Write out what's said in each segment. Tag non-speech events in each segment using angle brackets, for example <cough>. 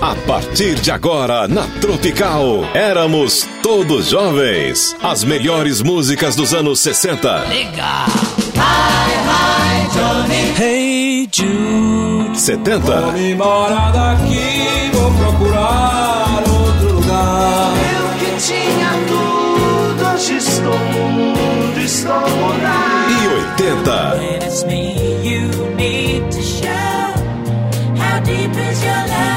A partir de agora, na Tropical, éramos todos jovens. As melhores músicas dos anos 60. Legal. Hi, hi, Johnny. Hey Jude. 70. Vou me embora daqui, vou procurar outro lugar. Eu que tinha tudo, hoje estou mudo, estou mudado. E 80. When it's me you need to show. How deep is your love?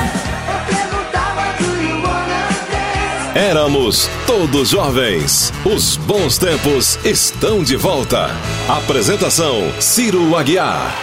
Éramos todos jovens. Os bons tempos estão de volta. Apresentação: Ciro Aguiar.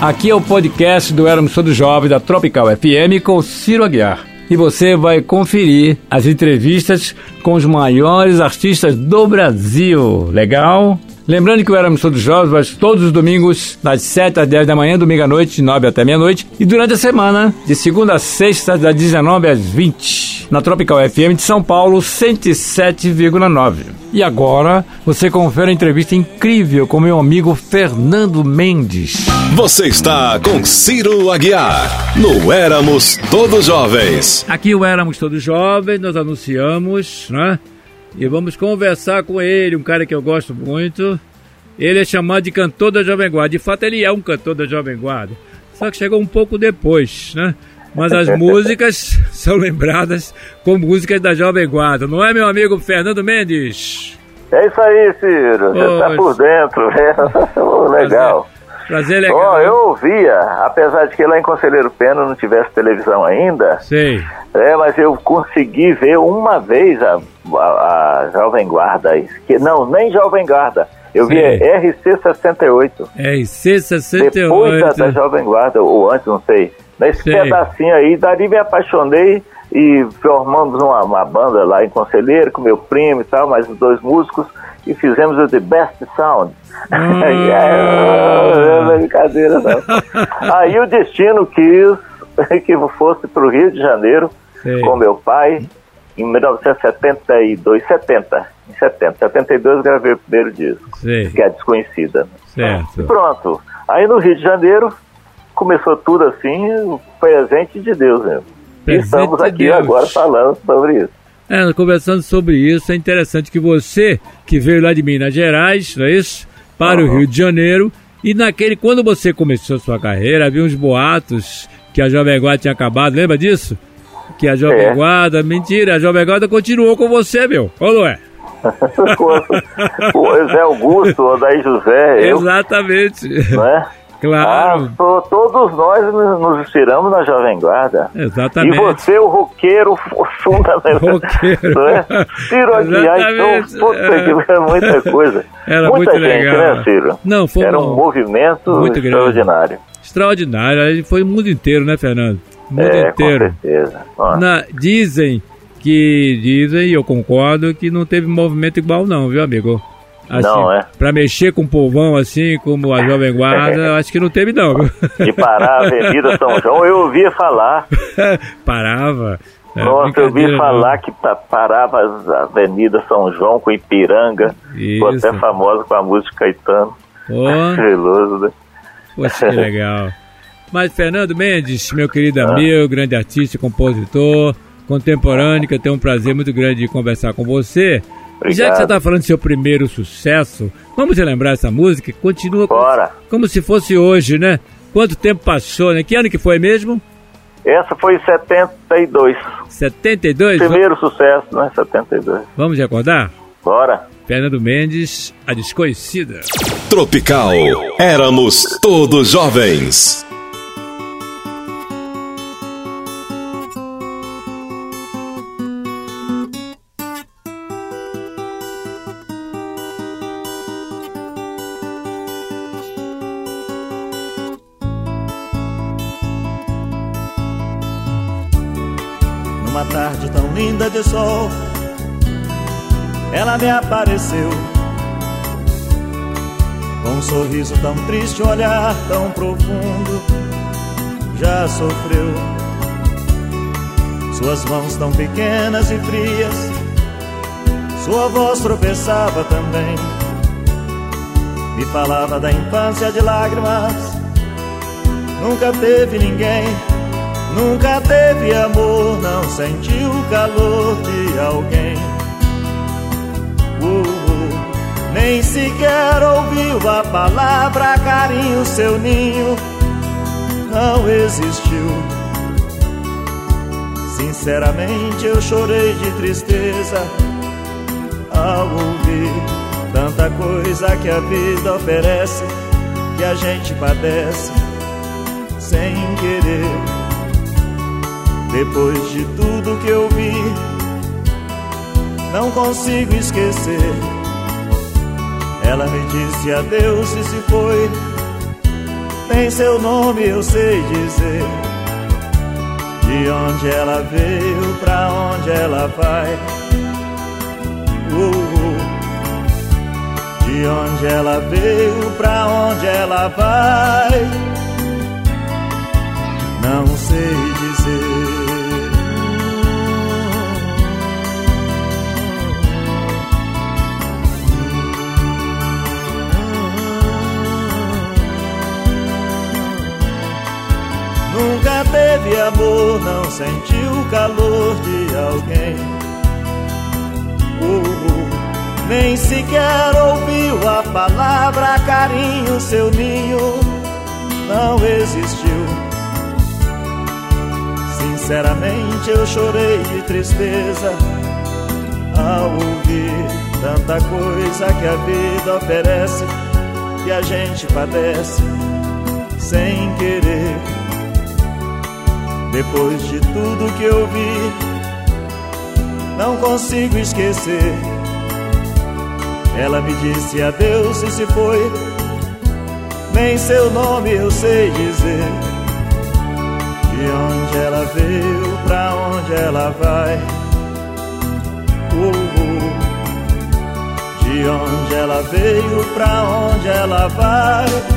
Aqui é o podcast do Éramos Todos Jovens da Tropical FM com Ciro Aguiar. E você vai conferir as entrevistas com os maiores artistas do Brasil. Legal? Lembrando que o Éramos Todos Jovens vai todos os domingos, das 7 às 10 da manhã, domingo à noite, de 9 até meia-noite. E durante a semana, de segunda a sexta, das 19 às 20. Na Tropical FM de São Paulo, 107,9. E agora, você confere a entrevista incrível com meu amigo Fernando Mendes. Você está com Ciro Aguiar. No Éramos Todos Jovens. Aqui o Éramos Todos Jovens, nós anunciamos, né? E vamos conversar com ele, um cara que eu gosto muito. Ele é chamado de cantor da Jovem Guarda. De fato, ele é um cantor da Jovem Guarda. Só que chegou um pouco depois, né? Mas as <laughs> músicas são lembradas como músicas da Jovem Guarda. Não é, meu amigo Fernando Mendes? É isso aí, Ciro. Você tá por dentro. né? <laughs> Legal. Prazer legal. Ó, eu ouvia, apesar de que lá em Conselheiro Pena não tivesse televisão ainda, Sei. é, mas eu consegui ver uma vez a, a, a Jovem Guarda. Que, não, nem Jovem Guarda. Eu vi Sim. RC68. RC68. Depois da, da Jovem Guarda, ou antes, não sei. Nesse Sei. pedacinho aí, dali me apaixonei e formamos uma, uma banda lá em Conselheiro com meu primo e tal, mais dois músicos, e fizemos o The Best Sound. <laughs> E aí, não é brincadeira não. <laughs> aí o destino quis <laughs> que eu fosse para o Rio de Janeiro Sei. com meu pai em 1972, 70. Em 70. 72 eu gravei o primeiro disco, Sei. que é Desconhecida. E Certo. pronto. Aí no Rio de Janeiro começou tudo assim, presente de Deus mesmo. E Presente estamos de aqui Deus. agora falando sobre isso. É, conversando sobre isso, é interessante que você, que veio lá de Minas Gerais, não é isso? Para o Uhum. Rio de Janeiro, e naquele, quando você começou sua carreira, havia uns boatos que a Jovem Guarda tinha acabado, lembra disso? Que a Jovem É. Guarda, mentira, a Jovem Guarda continuou com você, meu. Não é? <laughs> o Zé Augusto, o Daí José, eu, Exatamente. não é? Claro. Ah, to- todos nós nos inspiramos na Jovem Guarda. Exatamente. E você, o roqueiro, fundamental. <laughs> Roqueiro. Não é? Ciro Aguiar, então, puta que é muita coisa. <laughs> Era Muita muito gente, legal. né, Ciro? Não, foi Era um- um movimento muito grande. extraordinário. Extraordinário. Aí Foi o mundo inteiro, né, Fernando? O mundo É, inteiro. com certeza. Na- dizem que dizem, e eu concordo, que não teve movimento igual não, viu, amigo? Assim, Não, é. Pra mexer com o povão assim, como a Jovem Guarda, <laughs> acho que não teve não? De parar a Avenida <laughs> São João, eu ouvia falar. <laughs> Parava. É, Nossa, eu ouvi falar que pa- parava as Avenida São João com Ipiranga. Ficou até famosa com a música Caetano. não. Estiloso, né? poxa, que legal. Mas Fernando Mendes, meu querido Ah. amigo, grande artista, compositor, contemporâneo, que eu tenho um prazer muito grande de conversar com você. E já que Obrigado. você está falando do seu primeiro sucesso, vamos relembrar essa música continua como- Bora. como se fosse hoje, né? Quanto tempo passou, né? Que ano que foi mesmo? Essa foi em 72. 72? Primeiro sucesso, né? 72. Vamos recordar? Bora. Fernando Mendes, a desconhecida. Tropical. Éramos todos jovens. Linda de sol, ela me apareceu. Com um sorriso tão triste, um olhar tão profundo, já sofreu. Suas mãos tão pequenas e frias, sua voz tropeçava também. Me falava da infância de lágrimas, nunca teve ninguém Nunca teve amor, não sentiu o calor de alguém. Uh, uh, nem sequer ouviu a palavra carinho, seu ninho não existiu. Sinceramente eu chorei de tristeza ao ouvir tanta coisa que a vida oferece, que a gente padece Depois de tudo que eu vi, não consigo esquecer. Ela me disse adeus e se foi. Nem seu nome eu sei dizer. De onde ela veio, pra onde ela vai. Uh, uh. De onde ela veio, pra onde ela vai. Não sei dizer. Teve amor, não sentiu o calor de alguém. Uh, uh, nem sequer ouviu a palavra carinho, seu ninho não existiu. Sinceramente eu chorei de tristeza ao ouvir tanta coisa que a vida oferece, que a gente padece sem querer. Depois de tudo que eu vi, não consigo esquecer. Ela me disse adeus e se foi. Nem seu nome eu sei dizer. De onde ela veio, pra onde ela vai. Uh, uh. De onde ela veio, pra onde ela vai.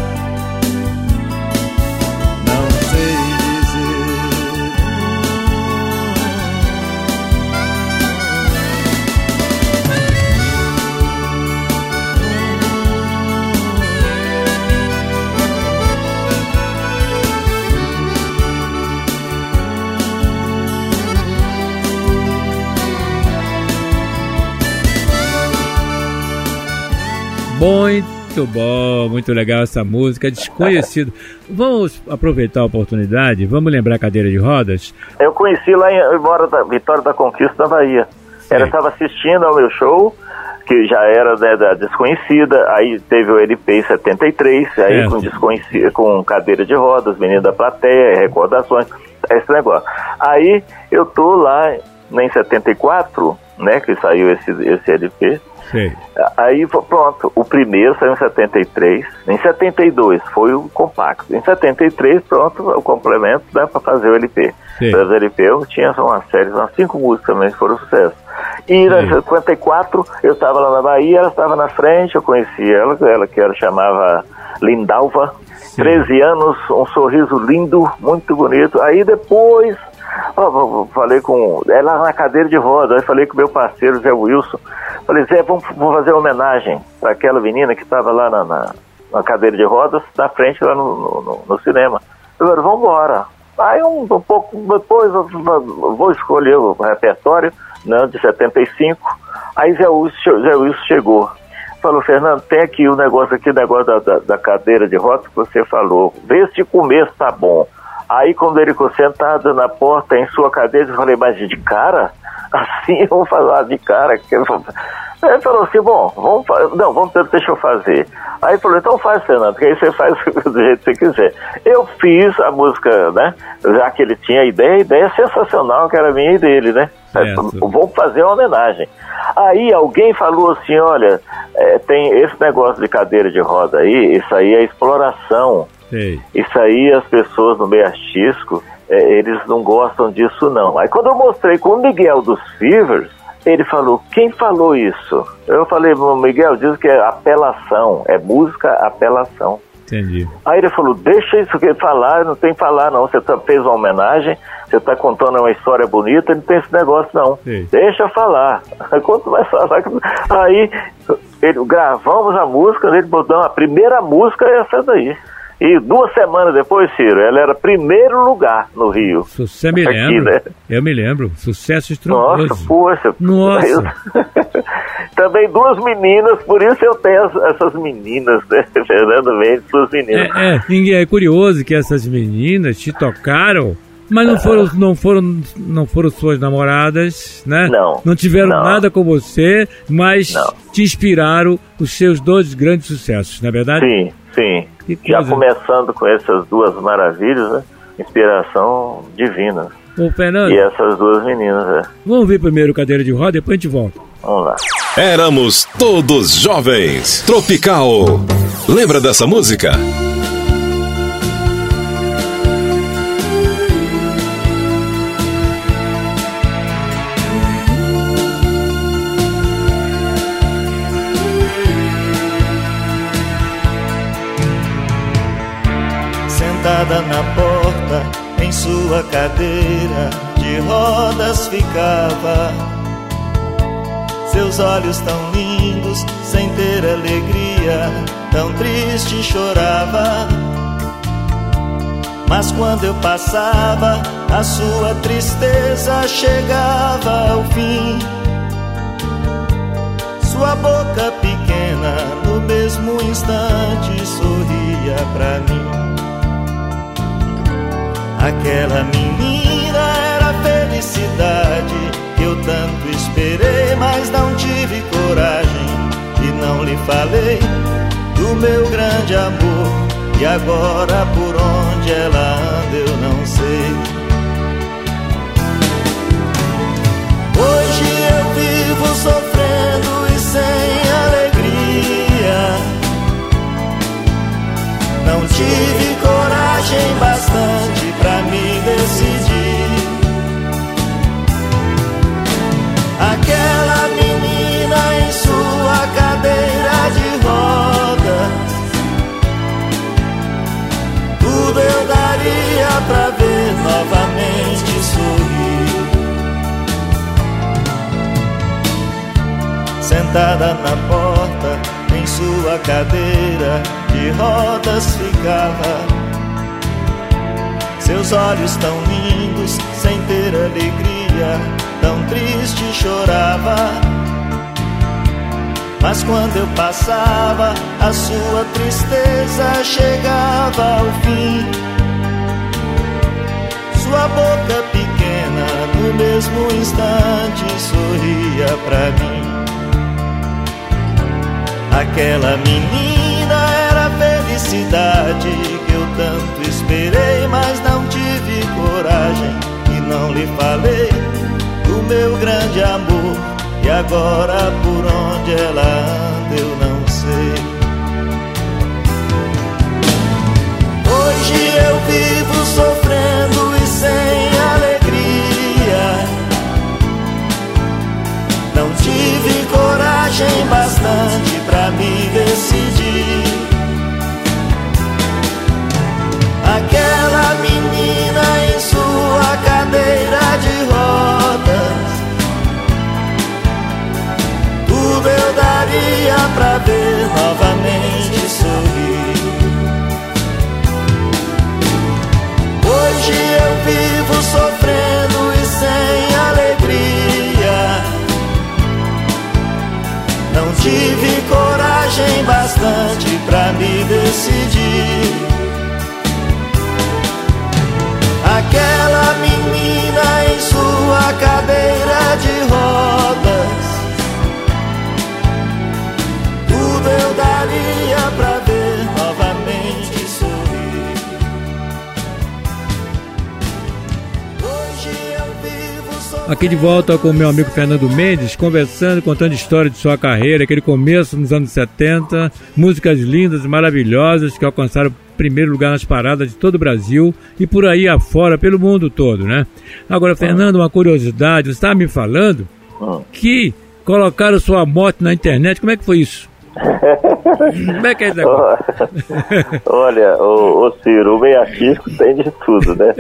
Muito bom, muito legal essa música, desconhecido. Vamos aproveitar a oportunidade, vamos lembrar a cadeira de rodas? Eu conheci lá em eu moro da Vitória da Conquista da Bahia. Ela estava assistindo ao meu show, que já era né, da desconhecida, aí teve o LP em 73, aí Certo. com desconhecida, com cadeira de rodas, menino da plateia, recordações, esse negócio. Aí eu tô lá né, em 74, né, que saiu esse, esse LP, Sei. Aí pronto, o primeiro saiu em 73, em 72 foi o compacto, em 73 pronto o complemento né, para fazer o LP. Sim. Fazer o LP eu tinha uma série, umas cinco músicas também que foram sucesso. E em Sim. 54 eu estava lá na Bahia, ela estava na frente, eu conheci ela, ela que ela chamava Lindalva, 13 anos, um sorriso lindo, muito bonito. Aí depois ó, falei com ela na cadeira de roda, aí falei com meu parceiro Zé Wilson. Falei, Zé, vamos, vamos fazer homenagem para aquela menina que estava lá na, na, na cadeira de rodas, na frente lá no, no, no- cinema. Eu falei, vamos embora. Aí um, um pouco depois eu vou escolher o repertório né, de 75. Aí Zé Wilson, Zé Wilson chegou. Falou, Fernando, tem aqui o negócio aqui, o negócio da, da, da cadeira de rodas que você falou. Vê se começo tá bom. Aí quando ele ficou sentado na porta em sua cadeira, eu falei, mas de cara? <laughs> Assim eu vou falar de cara. ele falou assim, bom, vamos não, vamos deixa eu fazer. Aí falou, então faz, Fernando, que aí você faz <laughs> do jeito que você quiser. Eu fiz a música, né? Já que ele tinha a ideia, a ideia sensacional, que era minha e dele, né? Certo. Vamos fazer uma homenagem. Aí alguém falou assim, olha, é, tem esse negócio de cadeira de roda aí, isso aí é exploração. Sei. Isso aí as pessoas no meio artístico, é, eles não gostam disso não. Aí quando eu mostrei com o Miguel dos Fevers, ele falou, quem falou isso? Eu falei, Miguel, diz que é apelação, é música apelação. Entendi. Aí ele falou, deixa isso que falar, não tem que falar não, você tá, fez uma homenagem, você está contando uma história bonita, não tem esse negócio não. Deixa falar. <laughs> Quanto mais falar. Aí ele, gravamos a música, ele botou a primeira música é essa daí. E duas semanas depois, Ciro, ela era primeiro lugar no Rio. Você me Aqui, lembra? né? Eu me lembro. Sucesso Nossa, estrondoso. poxa. Nossa. <laughs> Também duas meninas, por isso eu tenho as- essas meninas, né? <laughs> Fernando Mendes, suas meninas. É, é, ninguém é curioso que essas meninas te tocaram, mas não foram, não foram, não foram suas namoradas, né? Não, Não tiveram não. nada com você, mas Não. te inspiraram os seus dois grandes sucessos, não é verdade? Sim, sim. Que Já começando com essas duas maravilhas, né? Inspiração divina. Ô, Fernando, E essas duas meninas, né? vamos ver primeiro cadeira de roda, depois a gente volta. Vamos lá. Éramos todos jovens. Tropical. Lembra dessa música? Sua cadeira de rodas ficava. Seus olhos tão lindos, sem ter alegria, tão triste chorava. Mas quando eu passava, a sua tristeza chegava ao fim. Sua boca pequena, no mesmo instante, sorria pra mim. Aquela menina era a felicidade que eu tanto esperei, mas não tive coragem e não lhe falei do meu grande amor. E agora por onde ela anda eu não sei. Hoje eu vivo sofrendo e sem alegria. Não tive coragem bastante pra me decidir. Aquela menina em sua cadeira de rodas. Tudo eu daria pra ver novamente sorrir. Sentada na porta, em sua cadeira de rodas ficava. Seus olhos tão lindos, sem ter alegria, tão triste chorava. Mas quando eu passava, a sua tristeza chegava ao fim. Sua boca pequena, no mesmo instante, sorria pra mim. Aquela menina era a felicidade que eu tanto esperei, mas não tive coragem e não lhe falei do meu grande amor. E agora por onde sofrendo e sem alegria. Não tive coragem bastante pra me decidir. Aquela menina em sua cadeira Aqui de volta com o meu amigo Fernando Mendes, conversando, contando história de sua carreira, aquele começo nos anos 70, músicas lindas, maravilhosas que alcançaram primeiro lugar nas paradas de todo o Brasil e por aí afora, pelo mundo todo, né? Agora, Fernando, uma curiosidade, você estava me falando Hum. que colocaram sua moto na internet, como é que foi isso? Como é que é isso? <laughs> Olha, o, Ciro, o meio artístico tem de tudo, né?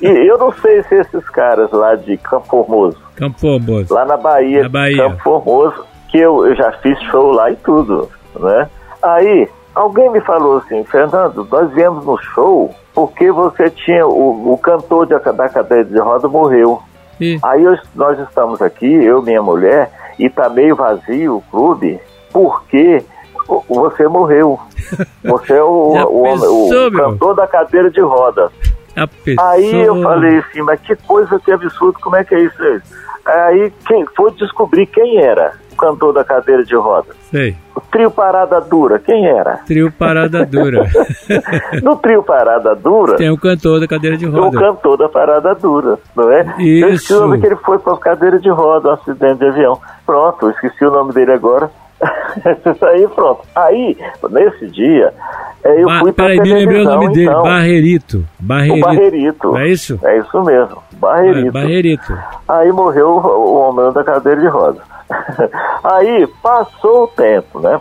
E eu não sei se esses caras lá de Campo Formoso, Campo Formoso. lá na Bahia, Na Bahia. Campo Formoso, que eu, eu já fiz show lá e tudo, né? Aí, alguém me falou assim, Fernando, nós viemos no show porque você tinha, o, o cantor de- da cadeira de roda morreu. E, Aí eu- nós estamos aqui, eu e minha mulher, e tá meio vazio o clube, porque o- você morreu. <laughs> Você é o, o, homem- o pensou, meu? cantor da cadeira de roda. a pessoa... Aí eu falei assim, mas que coisa que absurdo, como é que é isso? Aí quem foi descobrir quem era o cantor da cadeira de roda. Sei, O trio Parada Dura, quem era? trio Parada Dura. <laughs> No trio Parada Dura, Tem o cantor da cadeira de o roda. cantor da Parada Dura, não é? Eu esqueci Isso. o nome que ele foi para cadeira de roda, um acidente de avião. Pronto, esqueci o nome dele agora. Aí pronto. Aí, nesse dia, eh, eu Ba- fui para Peraí, me lembrei o nome dele, então, Barrerito. o Barrerito. Barrerito. É isso? É isso mesmo, Barrerito. É, Barrerito. Aí morreu o homem da cadeira de roda. <laughs> Aí passou o tempo, né?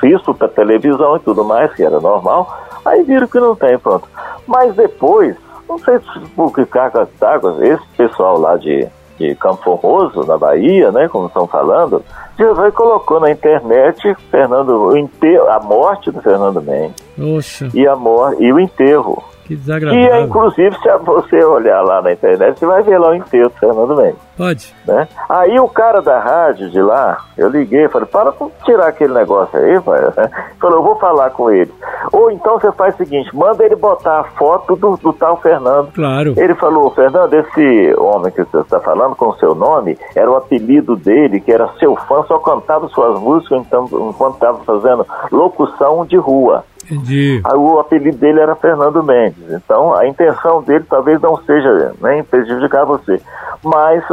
Fiz pra televisão e tudo mais, que era normal. Aí viram que não tem, pronto. Mas depois, não sei se por que cargas d'água, esse pessoal lá de, de Campo Formoso, na Bahia, né? Como estão falando, já colocou na internet Fernando, o enterro, a morte do Fernando Mendes Oxa, e, a mor e o enterro. Que desagradável. inclusive, se você olhar lá na internet, você vai ver lá o enterro do Fernando Mendes. Pode. Né? Aí o cara da rádio de lá, eu liguei, falei, para com tirar aquele negócio aí, pai. <laughs> Falou, eu vou falar com ele. Ou então você faz o seguinte, manda ele botar a foto do, do tal Fernando. Claro. Ele falou, Fernando, esse homem que você está falando com o seu nome, era o apelido dele, que era seu fã, só cantava suas músicas então, enquanto estava fazendo locução de rua. Entendi. Aí o apelido dele era Fernando Mendes. Então a intenção dele talvez não seja nem prejudicar você. Mas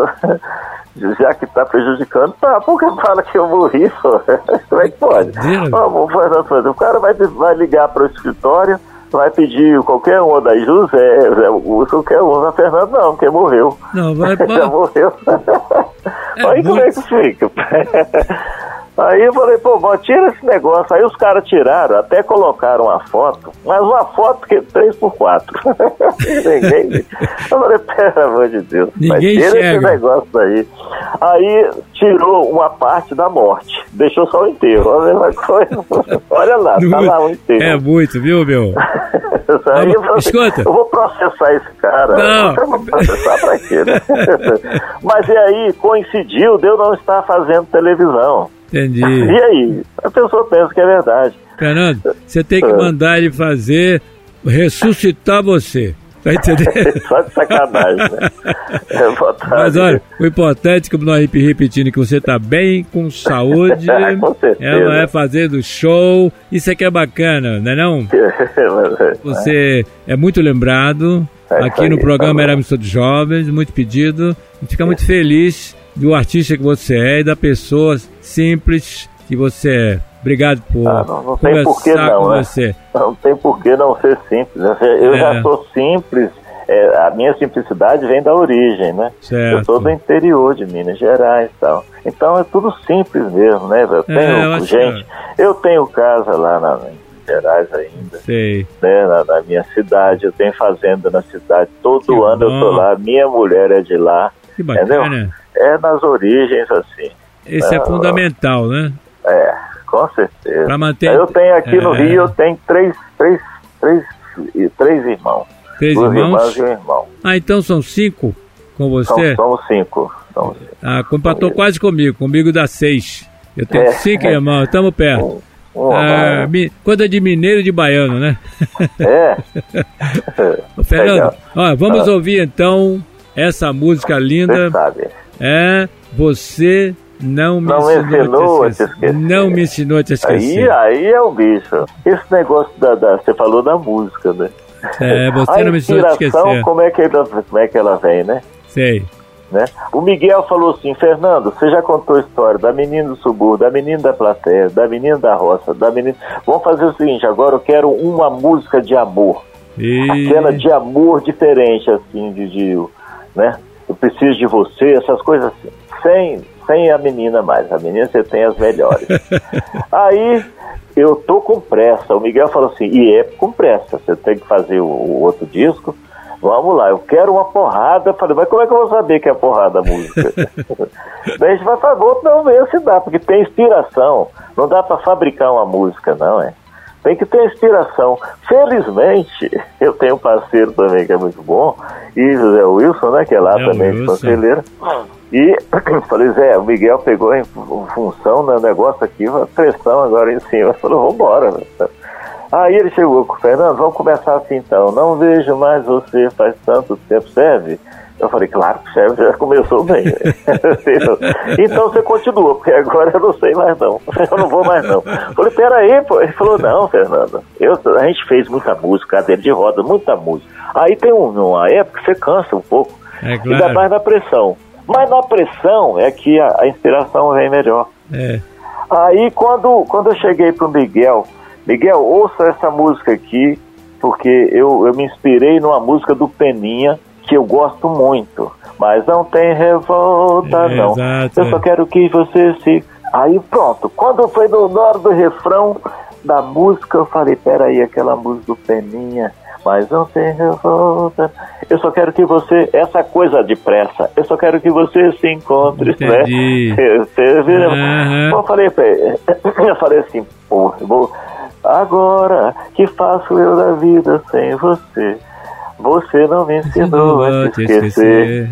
<laughs> já que está prejudicando, tá, por que fala que eu morri? <laughs> Como é que pode? Vamos, Fernando, o cara vai, vai ligar para o escritório, vai pedir qualquer um da José, Zé Augusto, qualquer um da Fernando, não, porque morreu. Não, vai <laughs> Já morreu. É Aí como é que fica? Aí eu falei, pô, bom, tira esse negócio. Aí os caras tiraram, até colocaram uma foto, mas uma foto que é 3x4. <laughs> Ninguém. Eu falei, pelo amor de Deus, mas Ninguém tira esse enxerga. negócio daí. Aí tirou uma parte da morte, deixou só o enterro. Olha lá, coisa- <laughs> Olha lá, tá lá o enterro. É muito, viu, meu? <laughs> Aí eu falei, Escuta. Eu vou processar esse cara. Não. Eu vou processar pra quê, né? Mas e aí, coincidiu de eu não estar fazendo televisão. Entendi. E aí? A pessoa pensa que é verdade. Fernando, você tem que Ah. mandar ele fazer, ressuscitar você. Tá entendendo? <laughs> Só de sacanagem, né? É. Mas olha, o importante, como nós rep- repetindo, que você tá bem, com saúde. <laughs> Com certeza. Ela é fazendo show. Isso aqui é bacana, não <laughs> é não? Você é muito lembrado. É Aqui no programa tá. Era Emissora de Jovens, muito pedido. A gente fica muito feliz do artista que você é e da pessoa simples que você é. Obrigado por Ah, não, não tem por que conversar não, com né? você. Não tem por que não ser simples. né? Eu É. já sou simples. é, a minha simplicidade vem da origem, né? Certo. Eu sou do interior de Minas Gerais e tal. Então é tudo simples mesmo, né? Eu tenho, É, eu gente, eu tenho casa lá na, Gerais ainda. Sei. né, na, na minha cidade, eu tenho fazenda na cidade, todo Que ano eu bom. tô lá, minha mulher é de lá, Que entendeu? É nas origens, assim, Esse é Ah, fundamental, né? é, com certeza. Pra manter- Eu tenho aqui no É. Rio, eu tenho três, três, três, três irmãos. Três Duas irmãos? e um irmão. Ah, então são cinco com São, você? somos cinco. Somos cinco. Ah, compatou quase comigo. Comigo dá seis. Eu tenho É. cinco irmãos, estamos perto. <laughs> Um, Ah, mi- coisa de mineiro e de baiano, né? É. <laughs> Ô, Fernando, ó, vamos Ah. ouvir então essa música linda. É Você Não me Não ensinou, ensinou a te esquecer. Não me ensinou a te esquecer. Aí, aí é o bicho. Esse negócio da, da- Você falou da música, né? É, você a não me ensinou a te inspiração, esquecer. como é, que ela, como é que ela vem, né? Sei. né? O Miguel falou assim, Fernando, você já contou a história da menina do subúrbio, da menina da plateia, da menina da roça, da menina... Vamos fazer o seguinte, agora eu quero uma música de amor. E... Aquela de amor diferente, assim, de, de né? Eu preciso de você, essas coisas assim. Sem, sem a menina mais. A menina você tem as melhores. <laughs> Aí eu tô com pressa. O Miguel falou assim, e é com pressa, você tem que fazer o, o outro disco. Vamos lá, eu quero uma porrada. Eu falei, mas como é que eu vou saber que é porrada a música? Daí a gente vai falar, vamos não ver se dá, porque tem inspiração. Não dá para fabricar uma música, não, é? Tem que ter inspiração. Felizmente, <laughs> eu tenho um parceiro também que é muito bom, e José Wilson, né, que é lá É, também conselheiro. E <clears throat> falei, Zé, o Miguel pegou em fu- função do negócio aqui, uma pressão agora em cima. Falou, vambora. né? Aí ele chegou com o Fernando, vamos começar assim então. Não vejo mais você faz tanto tempo, serve? Eu falei, claro que serve, já começou bem. <laughs> então você continua, porque agora eu não sei mais não. <laughs> Eu não vou mais não. Eu falei, peraí, pô. Ele falou, não, Fernando. Eu, a gente fez muita música, cadeira de roda, muita música. Aí tem um- uma época que você cansa um pouco. É Ainda claro. mais na pressão. Mas na pressão é que a, a inspiração vem melhor. É. Aí quando, quando eu cheguei pro Miguel, Miguel, ouça essa música aqui, porque eu, eu me inspirei numa música do Peninha, que eu gosto muito. Mas não tem revolta, É, não. exato, eu só é. quero que você se. Aí pronto, quando foi no, hora do refrão da música, eu falei, peraí, aquela música do Peninha, mas não tem revolta. Eu só quero que você, essa coisa de pressa, eu só quero que você se encontre, Entendi. né? Você vira. Aham. Eu falei <clears throat> eu falei assim, pô, vou. Agora que faço eu da vida sem você? Você não me ensinou a te esquecer.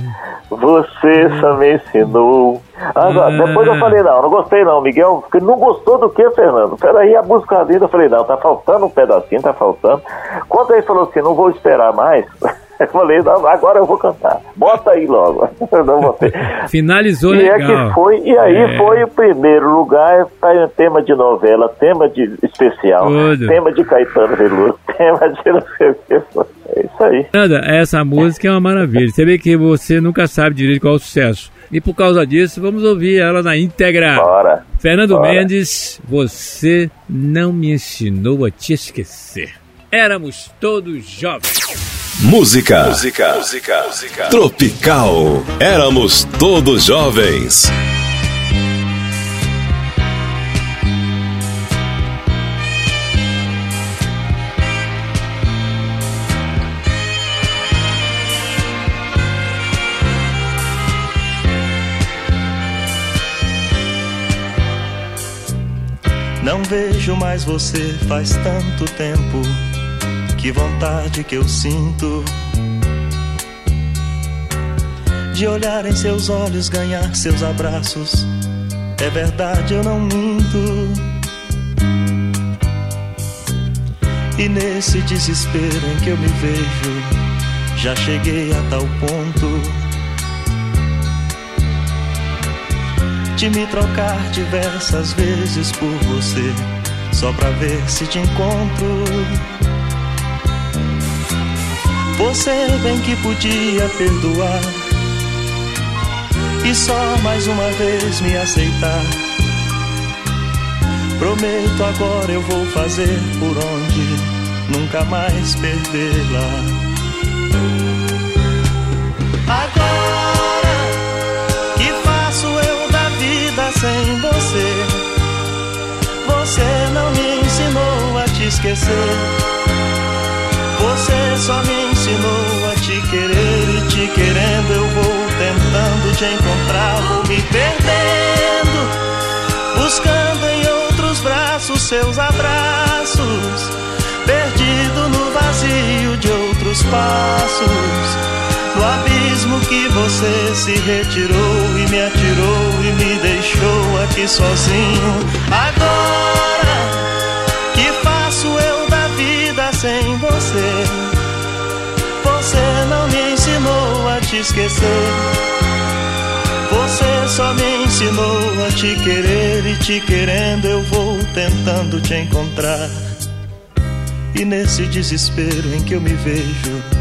Você só me ensinou. Agora, Ah. depois eu falei, não, não gostei não, Miguel. Porque não gostou do que, Fernando? Peraí, a música linda. Eu falei, não, tá faltando um pedacinho, tá faltando. Quando ele falou assim, não vou esperar mais, <laughs> eu falei, não, agora eu vou cantar. Bota aí logo. <laughs> Não botei. Finalizou E é legal. que foi, e aí É. foi o primeiro lugar, tá em tema de novela, tema de especial, Tudo. tema de Caetano Veloso, <laughs> tema de não sei o que. foi. É isso aí. Fernanda, essa música é uma maravilha. Você vê que você nunca sabe direito qual é o sucesso. E por causa disso, vamos ouvir ela na íntegra. Bora. Fernando Bora. Mendes, você não me ensinou a te esquecer. Éramos todos jovens. Música. Música. Tropical. Éramos todos jovens. Não vejo mais você faz tanto tempo. Que vontade que eu sinto de olhar em seus olhos, ganhar seus abraços. É verdade, eu não minto. E nesse desespero em que eu me vejo, já cheguei a tal ponto de me trocar diversas vezes por você, só pra ver se te encontro. Você bem que podia perdoar e só mais uma vez me aceitar. Prometo agora eu vou fazer por onde nunca mais perdê-la. Agora sem você? Você não me ensinou a te esquecer. Você só me ensinou a te querer e te querendo eu vou tentando te encontrar, vou me perdendo, buscando em outros braços seus abraços, perdido no vazio de outros passos, no abismo que você se retirou e me atirou e me deixou aqui sozinho. Agora que faço eu da vida sem você? Você não me ensinou a te esquecer. Você só me ensinou a te querer e te querendo eu vou tentando te encontrar. E nesse desespero em que eu me vejo,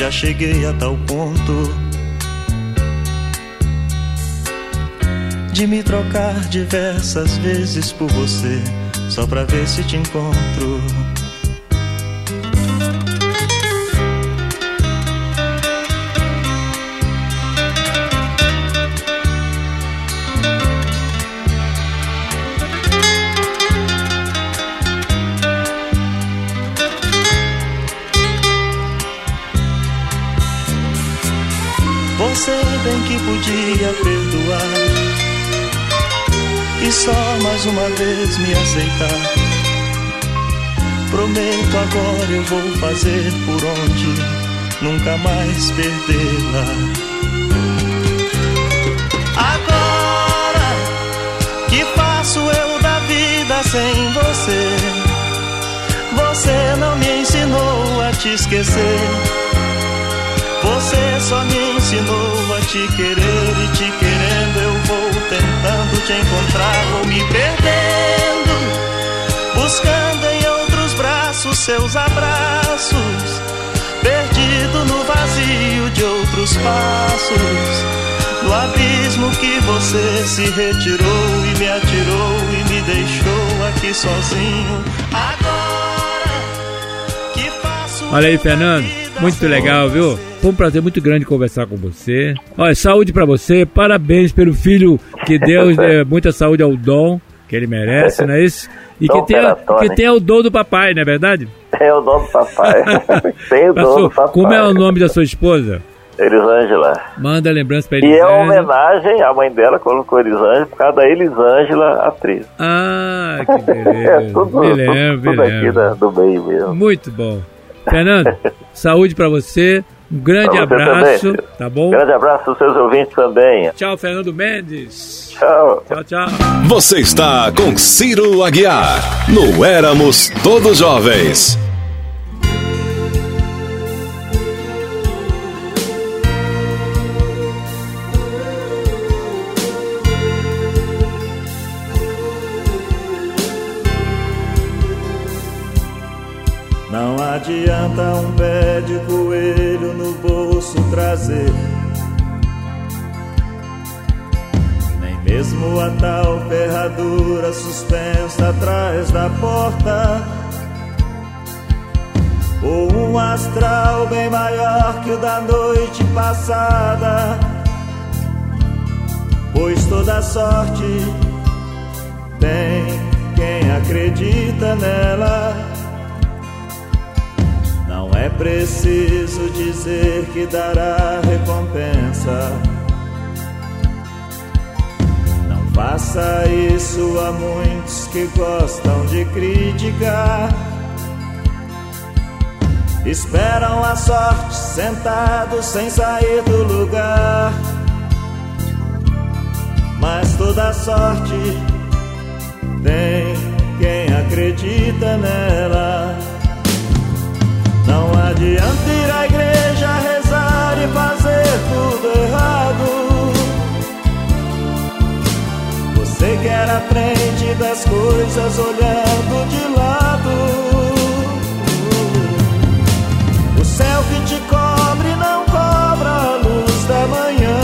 já cheguei a tal ponto de me trocar diversas vezes por você, só pra ver se te encontro. Mais uma vez me aceitar. Prometo agora eu vou fazer por onde nunca mais perdê-la. Agora que faço eu da vida sem você? Você não me ensinou a te esquecer. Você só me ensinou a te querer e te querendo eu vou tentando te encontrar, vou me seus abraços, perdido no vazio de outros passos, no abismo que você se retirou e me atirou e me deixou aqui sozinho. Agora que faço Olha aí, Fernando. Muito legal, viu? Foi um prazer muito grande conversar com você. Olha, saúde pra você, parabéns pelo filho que Deus dê muita saúde ao dom que ele merece, não é isso? E que Dom tenha, Peratone. que tenha o dom do papai, não é verdade? <laughs> É o nome do papai. <laughs> Tem o sua- do papai. como é o nome da sua esposa? Elisângela. Manda lembrança pra E é Elisângela. uma homenagem, a mãe dela colocou Elisângela por causa da Elisângela, atriz. Ah, <laughs> que É beleza. tudo, me tudo, lembro, tudo me aqui do meio mesmo. Muito bom. Fernando, saúde pra você. Um grande abraço, também. tá bom? Grande abraço aos seus ouvintes também. Tchau, Fernando Mendes. Tchau. Tchau, tchau. Você está com Ciro Aguiar no Éramos Todos Jovens. Adianta um pé de coelho no bolso trazer, nem mesmo a tal ferradura suspensa atrás da porta, ou um astral bem maior que o da noite passada, pois toda sorte tem quem acredita nela. Não é preciso dizer que dará recompensa. Não faça isso a muitos que gostam de criticar. Esperam a sorte sentados sem sair do lugar. Mas toda sorte tem quem acredita nela. Não adianta ir à igreja rezar e fazer tudo errado. Você quer a frente das coisas olhando de lado. O céu que te cobre não cobra a luz da manhã.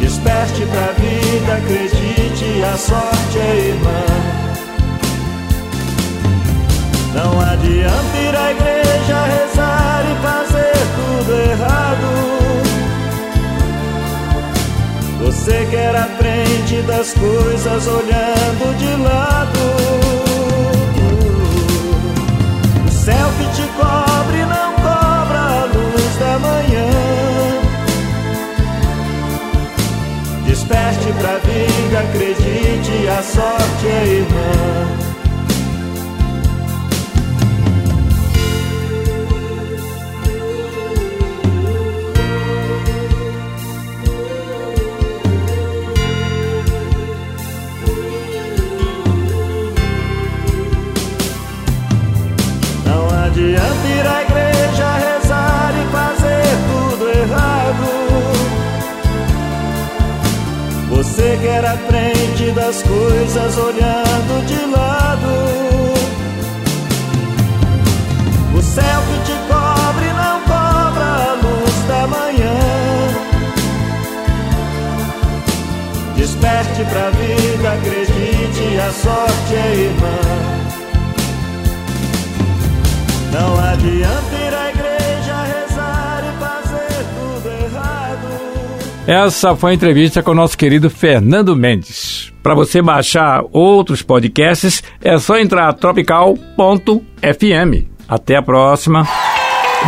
Desperte pra vida, acredite, a sorte é irmã. Não adianta ir à igreja rezar e fazer tudo errado. Você quer a frente das coisas olhando de lado. O céu que te cobre não cobra a luz da manhã. Desperte pra vida, acredite, a sorte é irmã. A frente das coisas olhando de lado. O céu que te cobre não cobra a luz da manhã. Desperte pra vida, acredite, a sorte é irmã. Não adianta Essa foi a entrevista com o nosso querido Fernando Mendes. Para você baixar outros podcasts, é só entrar tropical.fm. Até a próxima.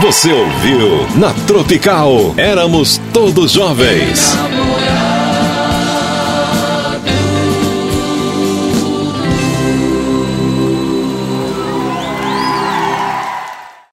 Você ouviu na Tropical Éramos Todos Jovens.